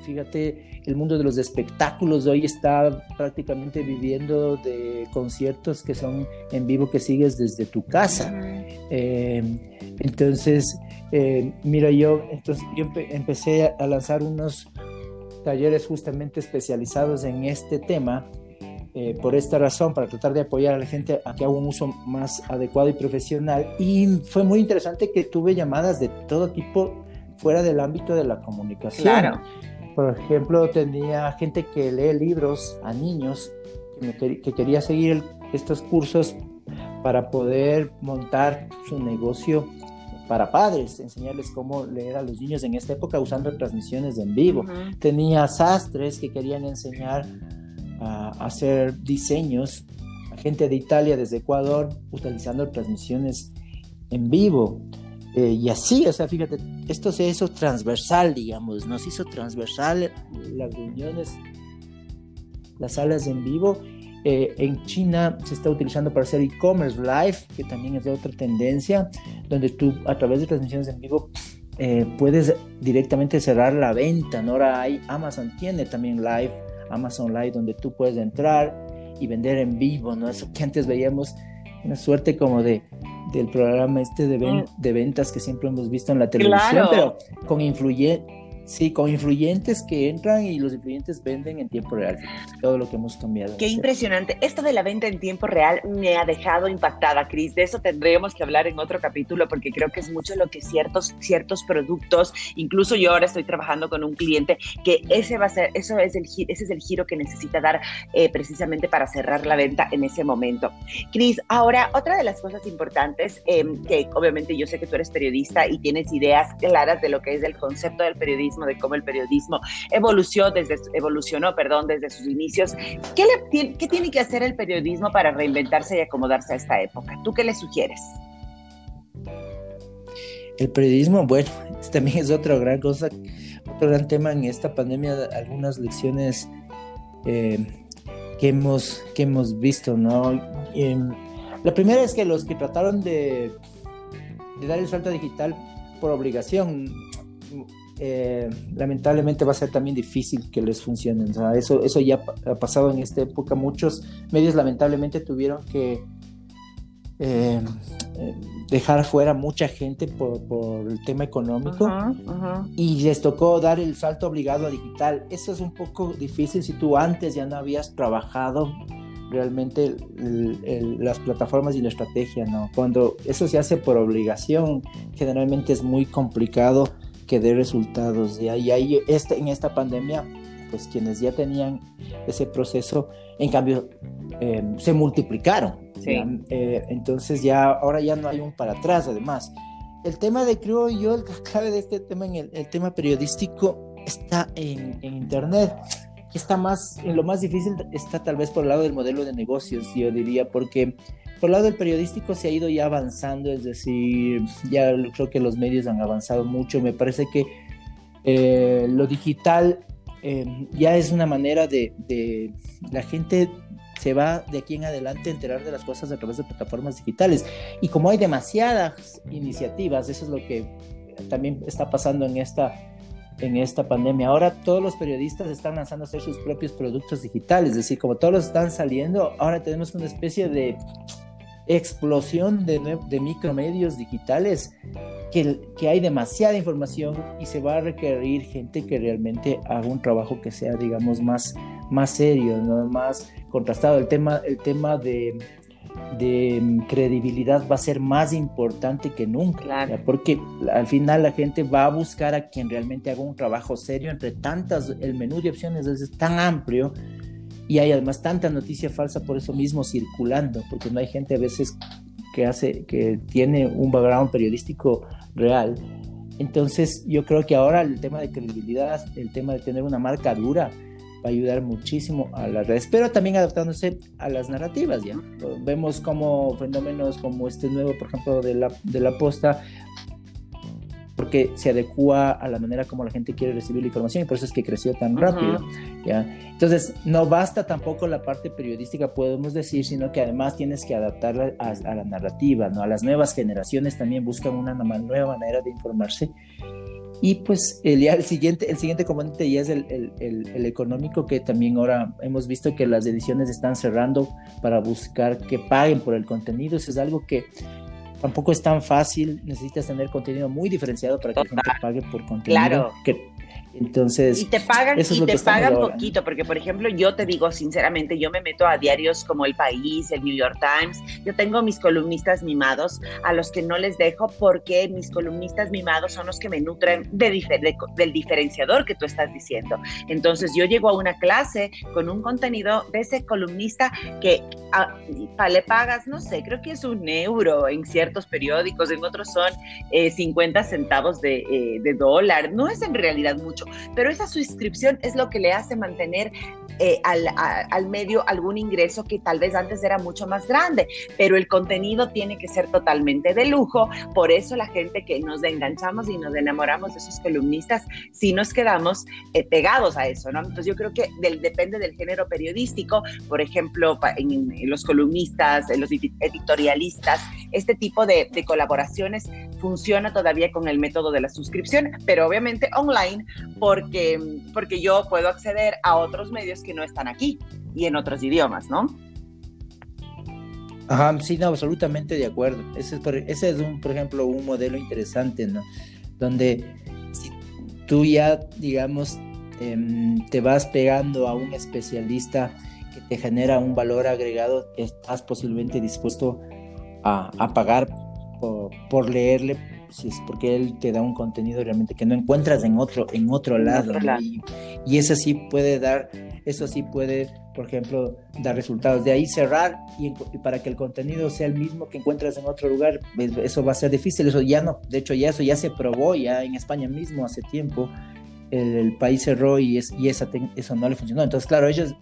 Fíjate, el mundo de los espectáculos hoy está prácticamente viviendo de conciertos que son en vivo que sigues desde tu casa. Em, entonces, eh, mira, yo, entonces, yo empecé a lanzar unos talleres justamente especializados en este tema. Eh, por esta razón, para tratar de apoyar a la gente a que haga un uso más adecuado y profesional. Y fue muy interesante que tuve llamadas de todo tipo fuera del ámbito de la comunicación. Claro. Por ejemplo, tenía gente que lee libros a niños que, que quería seguir estos cursos para poder montar su negocio para padres, enseñarles cómo leer a los niños en esta época usando transmisiones en vivo. Tenía sastres que querían enseñar a hacer diseños, a gente de Italia, desde Ecuador, utilizando transmisiones en vivo. Eh, y así, o sea, fíjate, esto se hizo transversal, digamos, nos hizo transversal las reuniones, las salas en vivo eh, en China se está utilizando para hacer e-commerce live, que también es de otra tendencia, donde tú a través de transmisiones en vivo eh, puedes directamente cerrar la venta. Ahora hay Amazon tiene también live, Amazon Live, donde tú puedes entrar y vender en vivo, ¿no? Eso que antes veíamos una suerte como de del programa este de, mm. de ventas que siempre hemos visto en la televisión, pero con influyente Sí, con influyentes que entran y los influyentes venden en tiempo real. Todo lo que hemos cambiado. Qué impresionante. Esto de la venta en tiempo real me ha dejado impactada, Cris. De eso tendríamos que hablar en otro capítulo porque creo que es mucho lo que ciertos, ciertos productos, incluso yo ahora estoy trabajando con un cliente que ese va a ser, eso es el, ese es el giro que necesita dar eh, precisamente para cerrar la venta en ese momento. Cris, ahora otra de las cosas importantes, em, que obviamente yo sé que tú eres periodista y tienes ideas claras de lo que es el concepto del periodismo de cómo el periodismo evolucionó desde, evolucionó, perdón, desde sus inicios. ¿Qué, le, ¿Qué tiene que hacer el periodismo para reinventarse y acomodarse a esta época? ¿Tú qué le sugieres? El periodismo, bueno, también es otra gran cosa, otro gran tema en esta pandemia, algunas lecciones eh, que, hemos, que hemos visto, ¿no? la primera es que los que trataron de dar el salto digital por obligación, eh, lamentablemente va a ser también difícil que les funcione. eso, eso ya ha pasado en esta época. Muchos medios lamentablemente tuvieron que eh, dejar fuera mucha gente por, el tema económico y les tocó dar el salto obligado a digital. Eso es un poco difícil si tú antes ya no habías trabajado realmente las plataformas y la estrategia, ¿no? Cuando eso se hace por obligación, generalmente es muy complicado que dé resultados. Y ahí, este, en esta pandemia, pues quienes ya tenían ese proceso, en cambio, em, se multiplicaron. Eh, entonces ya ahora ya no hay un para atrás además. El tema de creo yo, el clave de este tema, en el, tema periodístico, está en, en Internet está más, lo más difícil está tal vez por el lado del modelo de negocios, yo diría, porque por el lado del periodístico se ha ido ya avanzando, es decir, ya creo que los medios han avanzado mucho, me parece que eh, lo digital eh, ya es una manera de, la gente se va de aquí en adelante a enterar de las cosas a través de plataformas digitales. Y como hay demasiadas iniciativas, eso es lo que también está pasando en esta en esta pandemia. Ahora todos los periodistas están lanzando a hacer sus propios productos digitales, es decir, como todos los están saliendo, ahora tenemos una especie de explosión de, de micromedios digitales que, que, hay demasiada información y se va a requerir gente que realmente haga un trabajo que sea, digamos, más, más serio, ¿no? más contrastado. El tema, el tema de de mm, credibilidad va a ser más importante que nunca, porque al final la gente va a buscar a quien realmente haga un trabajo serio entre tantas, el menú de opciones es tan amplio y hay además tanta noticia falsa por eso mismo circulando, porque no hay gente a veces que hace, que tiene un background periodístico real. Entonces yo creo que ahora el tema de credibilidad, el tema de tener una marca dura, va a ayudar muchísimo a las redes, pero también adaptándose a las narrativas, ¿ya? Vemos como fenómenos como este nuevo, por ejemplo, de la, de la posta, porque se adecua a la manera como la gente quiere recibir la información y por eso es que creció tan rápido, ¿ya? Entonces, no basta tampoco la parte periodística, podemos decir, sino que además tienes que adaptarla a, a la narrativa, ¿no? A las nuevas generaciones también buscan una nueva manera de informarse y pues el, ya el, siguiente, el siguiente componente ya es el, el, el, económico, que también ahora hemos visto que las ediciones están cerrando para buscar que paguen por el contenido. Eso es algo que tampoco es tan fácil. Necesitas tener contenido muy diferenciado para que la gente pague por contenido. Claro. Que, entonces, y te pagan, y te pagan poquito, porque por ejemplo, yo te digo sinceramente, yo me meto a diarios como El País, el New York Times, yo tengo mis columnistas mimados a los que no les dejo porque mis columnistas mimados son los que me nutren de, del diferenciador que tú estás diciendo. Entonces, yo llego a una clase con un contenido de ese columnista que a, le pagas, no sé, creo que es un euro en ciertos periódicos, en otros son 50 eh, centavos de, eh, de dólar, no es en realidad mucho pero esa suscripción es lo que le hace mantener eh, al, al, medio algún ingreso que tal vez antes era mucho más grande, pero el contenido tiene que ser totalmente de lujo, por eso la gente que nos enganchamos y nos enamoramos de esos columnistas, sí nos quedamos eh, pegados a eso, ¿no? Entonces yo creo que depende del género periodístico, por ejemplo, en, los columnistas, en los editorialistas, este tipo de, de colaboraciones funciona todavía con el método de la suscripción, pero obviamente online, porque, porque yo puedo acceder a otros medios que no están aquí y en otros idiomas, ¿no? Ajá, sí, no, absolutamente de acuerdo. Ese es, por, ese es un, por ejemplo, un modelo interesante, ¿no? Donde si tú ya, digamos, em, te vas pegando a un especialista que te genera un valor agregado, estás posiblemente dispuesto a, a pagar por, leerle, si es porque él te da un contenido realmente que no encuentras en otro, en otro lado. Y, eso sí puede dar, eso sí puede, por ejemplo, dar resultados. De ahí cerrar y, para que el contenido sea el mismo que encuentras en otro lugar, eso va a ser difícil. Eso ya no, de hecho ya eso ya se probó ya en España mismo hace tiempo. El, país cerró y, es, y esa eso no le funcionó. Entonces, claro, ellos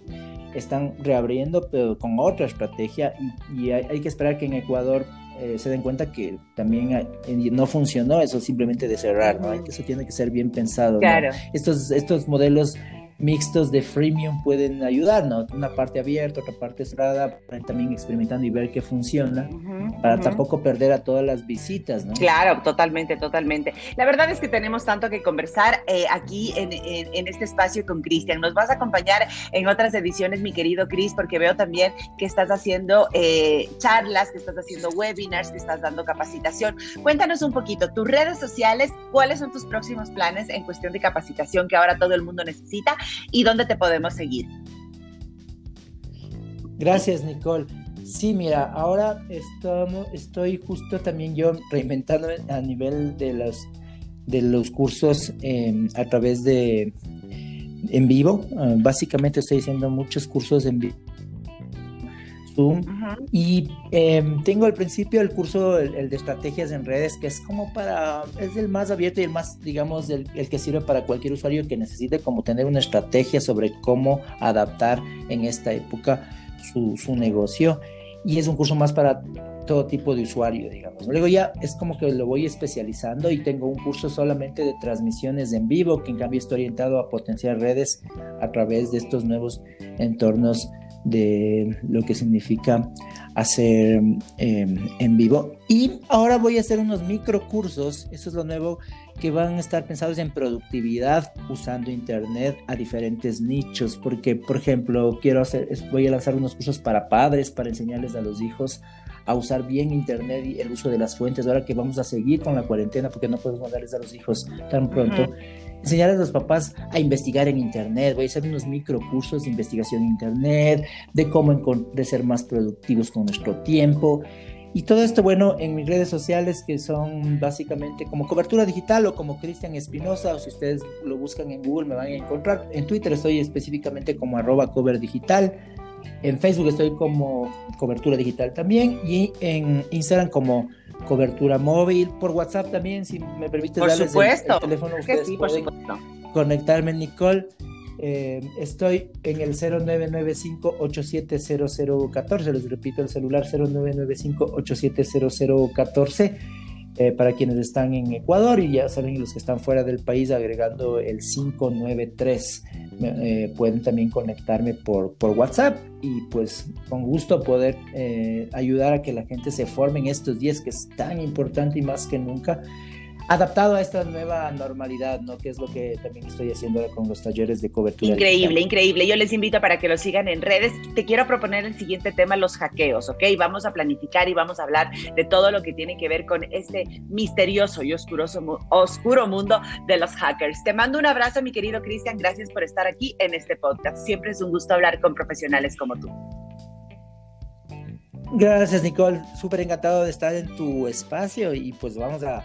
están reabriendo, pero con otra estrategia y, hay, que esperar que en Ecuador eh, se den cuenta que también eh, no funcionó eso simplemente de cerrar, ¿no? Eso tiene que ser bien pensado. Claro. Estos, estos modelos mixtos de freemium pueden ayudar, ¿no? Una parte abierta, otra parte cerrada, también experimentando y ver qué funciona, para tampoco perder a todas las visitas, ¿no? Claro, totalmente, totalmente. La verdad es que tenemos tanto que conversar eh, aquí en, en, este espacio con Cristian. Nos vas a acompañar en otras ediciones, mi querido Cris, porque veo también que estás haciendo eh, charlas, que estás haciendo webinars, que estás dando capacitación. Cuéntanos un poquito, tus redes sociales, cuáles son tus próximos planes en cuestión de capacitación que ahora todo el mundo necesita y dónde te podemos seguir. Gracias, Nicole. Sí, mira, ahora estoy justo también yo reinventando a nivel de los, de los cursos em, a través de en vivo. Ah, básicamente estoy haciendo muchos cursos en vivo Zoom. Y em, tengo al principio el curso, el, de estrategias en redes, que es como para, es el más abierto y el más, digamos, el, el, que sirve para cualquier usuario que necesite como tener una estrategia sobre cómo adaptar en esta época su, su negocio. Y es un curso más para todo tipo de usuario, digamos. Luego ya es como que lo voy especializando y tengo un curso solamente de transmisiones en vivo, que en cambio está orientado a potenciar redes a través de estos nuevos entornos de lo que significa hacer em, en vivo. Y ahora voy a hacer unos microcursos, eso es lo nuevo, que van a estar pensados en productividad usando Internet a diferentes nichos, porque, por ejemplo, quiero hacer, voy a lanzar unos cursos para padres, para enseñarles a los hijos a usar bien Internet y el uso de las fuentes, ahora que vamos a seguir con la cuarentena, porque no podemos mandarles a los hijos tan pronto. Enseñar a los papás a investigar en Internet, voy a hacer unos microcursos de investigación en Internet, de cómo de ser más productivos con nuestro tiempo. Y todo esto, bueno, en mis redes sociales que son básicamente como cobertura digital o como Cristian Espinosa, o si ustedes lo buscan en Google me van a encontrar. En Twitter estoy específicamente como arroba cover digital. En Facebook estoy como cobertura digital también y en Instagram como cobertura móvil, por WhatsApp también, si me permite por supuesto. El, teléfono, ustedes sí, pueden conectarme, Nicole. Eh, estoy en el 0995-870014, les repito el celular 0995-870014 eh, para quienes están en Ecuador y ya saben los que están fuera del país agregando el 593. Eh, pueden también conectarme por, por WhatsApp y pues con gusto poder eh, ayudar a que la gente se forme en estos días que es tan importante y más que nunca adaptado a esta nueva normalidad, ¿no? Que es lo que también estoy haciendo con los talleres de cobertura. Increíble, increíble. Yo les invito para que lo sigan en redes. Te quiero proponer el siguiente tema, los hackeos, ¿ok? Vamos a planificar y vamos a hablar de todo lo que tiene que ver con este misterioso y oscuroso, oscuro mundo de los hackers. Te mando un abrazo, mi querido Cristian. Gracias por estar aquí en este podcast. Siempre es un gusto hablar con profesionales como tú. Gracias, Nicole. Súper encantado de estar en tu espacio y pues vamos a,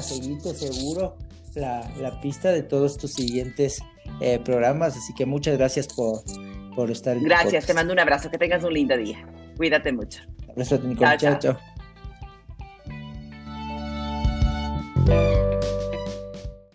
seguirte seguro la, la, pista de todos tus siguientes eh, programas. Así que muchas gracias por, por estar. Gracias, te mando un abrazo. Que tengas un lindo día. Cuídate mucho. Abrazo, Nicole. chao. chao. chao.